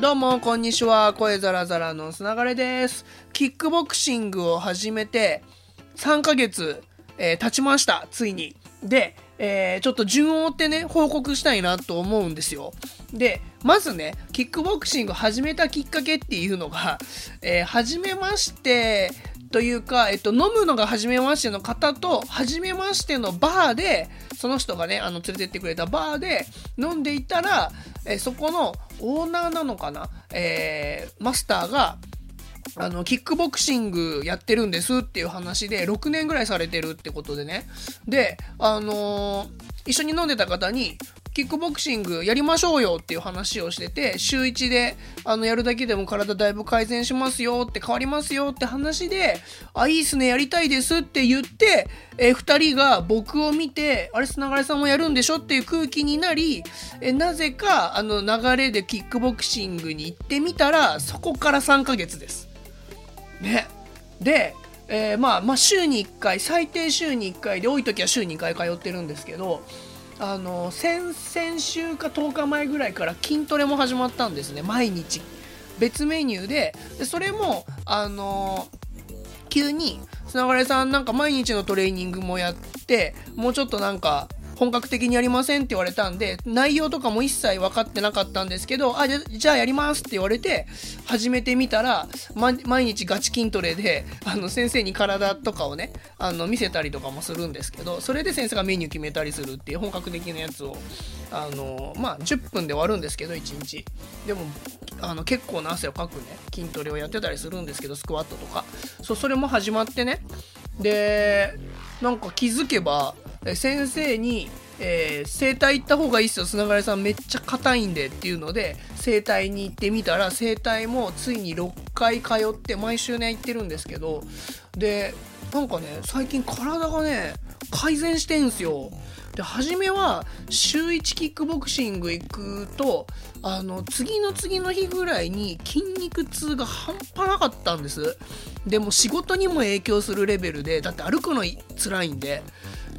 どうも、こんにちは。声ザラザラのつながれです。キックボクシングを始めて3ヶ月、えー経ちました。ついに。で、えーちょっと順を追ってね、報告したいなと思うんですよ。で、まずね、キックボクシング始めたきっかけっていうのが、えー初めましてというか、えっと、飲むのが初めましての方と、初めましてのバーで、その人がね、あの、連れてってくれたバーで飲んでいたら、えそこのオーナーなのかな？えーマスターが、あの、キックボクシングやってるんですっていう話で、6年ぐらいされてるってことでね。で、あのー一緒に飲んでた方に、キックボクシングやりましょうよっていう話をしてて、週1で、あの、やるだけでも体だいぶ改善しますよって変わりますよって話で、あ、いいっすね、やりたいですって言って、えー二人が僕を見て、あれ、砂がさんもやるんでしょっていう空気になり、えーなぜか、あの、流れでキックボクシングに行ってみたら、そこから3ヶ月です。ね。で、えーまあ、まあ、週に1回、最低週に1回で、多い時は週2回通ってるんですけど、あの、先々週か10日前ぐらいから筋トレも始まったんですね、毎日。別メニューで、でそれも、あの急につながれさんなんか毎日のトレーニングもやってもうちょっとなんか本格的にやりませんって言われたんで内容とかも一切分かってなかったんですけどあじゃじゃあやりますって言われて始めてみたら、ま、毎日ガチ筋トレであの先生に体とかをねあの見せたりとかもするんですけどそれで先生がメニュー決めたりするっていう本格的なやつをあのまあ10分で終わるんですけど1日。でもあの結構な汗をかくね筋トレをやってたりするんですけどスクワットとか。そうそれも始まってね。でなんか気づけば先生に、えー整体行った方がいいっすよ。砂がさんめっちゃ硬いんでっていうので整体に行ってみたら整体もついに6回通って毎週ね行ってるんですけどでなんかね最近体がね改善してんすよ。で初めは週1キックボクシング行くとあの次の次の日ぐらいに筋肉痛が半端なかったんです。でも仕事にも影響するレベルでだって歩くの辛いんで。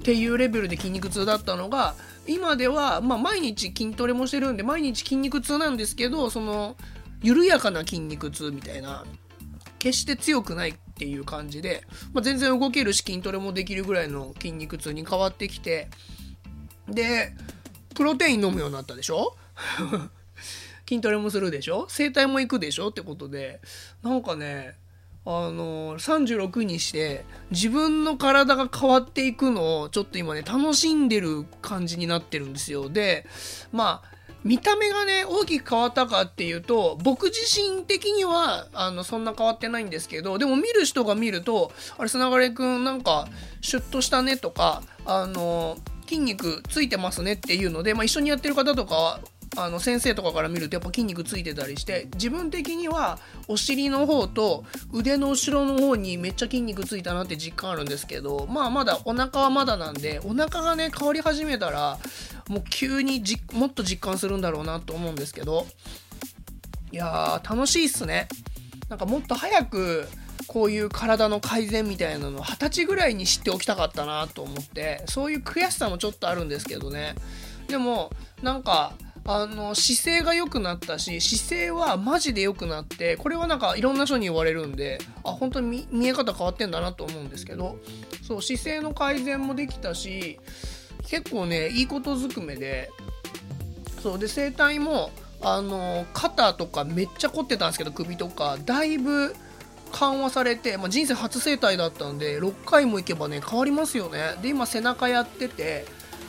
っていうレベルで筋肉痛だったのが今では、まあ、毎日筋トレもしてるんで毎日筋肉痛なんですけどその緩やかな筋肉痛みたいな決して強くないっていう感じで、まあ、全然動けるし筋トレもできるぐらいの筋肉痛に変わってきてでプロテイン飲むようになったでしょ？筋トレもするでしょ？整体も行くでしょ？ってことでなんかねあの36にして自分の体が変わっていくのをちょっと今ね楽しんでる感じになってるんですよ。でまあ見た目がね大きく変わったかっていうと僕自身的にはあのそんな変わってないんですけどでも見る人が見ると「あれ砂がれくんなんかシュッとしたね」とかあの筋肉ついてますねっていうので、まあ、一緒にやってる方とかはあの先生とかから見るとやっぱ筋肉ついてたりして自分的にはお尻の方と腕の後ろの方にめっちゃ筋肉ついたなって実感あるんですけどまあまだお腹はまだなんでお腹がね変わり始めたらもう急にじもっと実感するんだろうなと思うんですけどいやー楽しいっすね。なんかもっと早くこういう体の改善みたいなの二十歳ぐらいに知っておきたかったなと思ってそういう悔しさもちょっとあるんですけどね。でもなんかあの姿勢が良くなったし姿勢はマジで良くなってこれはなんかいろんな人に言われるんであ本当に見え方変わってんだなと思うんですけどそう姿勢の改善もできたし結構ねいいことずくめでそうで整体もあの肩とかめっちゃ凝ってたんですけど首とかだいぶ緩和されて、まあ、人生初整体だったんで6回も行けばね変わりますよね。で今背中やってて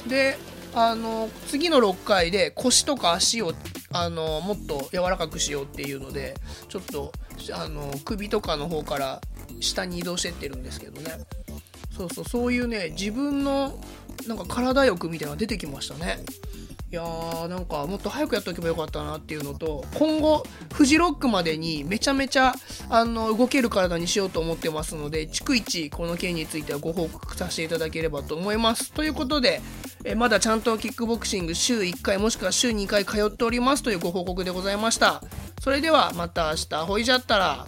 であの次の6回で腰とか足をあのもっと柔らかくしようっていうのでちょっとあの首とかの方から下に移動してってるんですけどね。そうそうそういうね自分のなんか体欲みたいなのが出てきましたね。いやーなんかもっと早くやっとけばよかったなっていうのと今後フジロックまでにめちゃめちゃあの動ける体にしようと思ってますので逐一この件についてはご報告させていただければと思います。ということでえまだちゃんとキックボクシング週1回もしくは週2回通っておりますというご報告でございました。それではまた明日ほいじゃったら。